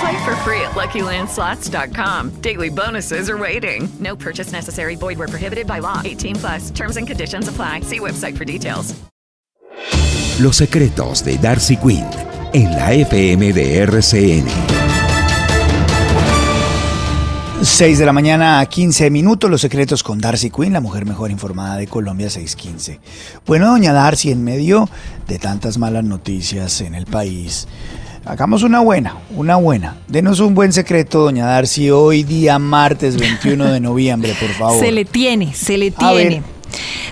Play for free at LuckyLandSlots.com. Daily bonuses are waiting. No purchase necessary. Void where prohibited by law. 18 plus. Terms and conditions apply. See website for details. Los secretos de Darcy Quinn en la FM de RCN. 6 de la mañana a 15 minutos, los secretos con Darcy Quinn, la mujer mejor informada de Colombia 615. Bueno, doña Darcy, en medio de tantas malas noticias en el país, hagamos una buena, una buena. Denos un buen secreto, doña Darcy, hoy día martes 21 de noviembre, por favor. Se le tiene, se le tiene.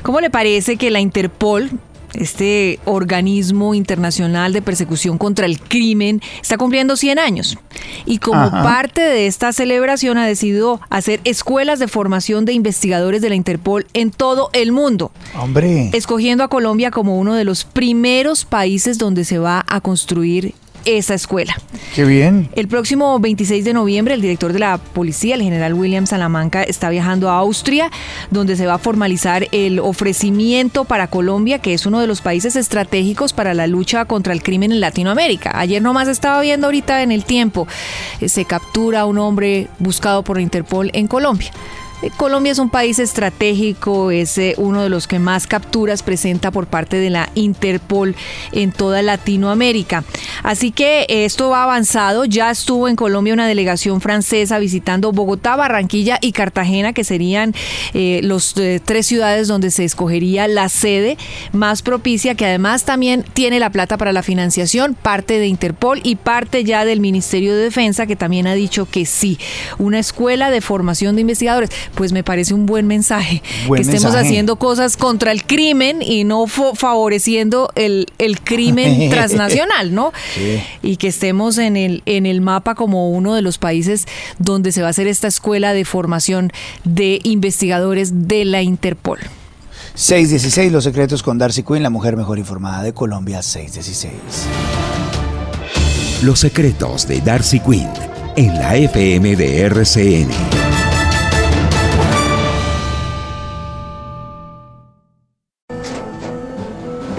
¿Cómo le parece que la Interpol, este organismo internacional de persecución contra el crimen, está cumpliendo 100 años? Y como Ajá. parte de esta celebración ha decidido hacer escuelas de formación de investigadores de la Interpol en todo el mundo, Hombre, escogiendo a Colombia como uno de los primeros países donde se va a construir esa escuela. qué bien. El próximo 26 de noviembre, el director de la policía, el general William Salamanca, está viajando a Austria, donde se va a formalizar el ofrecimiento para Colombia, que es uno de los países estratégicos para la lucha contra el crimen en Latinoamérica. Ayer nomás estaba viendo ahorita en el tiempo, eh, se captura a un hombre buscado por Interpol en Colombia. Eh, Colombia es un país estratégico, es eh, uno de los que más capturas presenta por parte de la Interpol en toda Latinoamérica. Así que eh, esto va avanzado. Ya estuvo en Colombia una delegación francesa visitando Bogotá, Barranquilla y Cartagena, que serían eh, los tres ciudades donde se escogería la sede más propicia, que además también tiene la plata para la financiación, parte de Interpol y parte ya del Ministerio de Defensa, que también ha dicho que sí. Una escuela de formación de investigadores. Pues me parece un buen mensaje. Buen que estemos mensaje. haciendo cosas contra el crimen y no favoreciendo el, el crimen transnacional, ¿no? Sí. Y que estemos en el, en el mapa como uno de los países donde se va a hacer esta escuela de formación de investigadores de la Interpol. 616, los secretos con Darcy Quinn, la mujer mejor informada de Colombia 616. Los secretos de Darcy Quinn en la FM de RCN.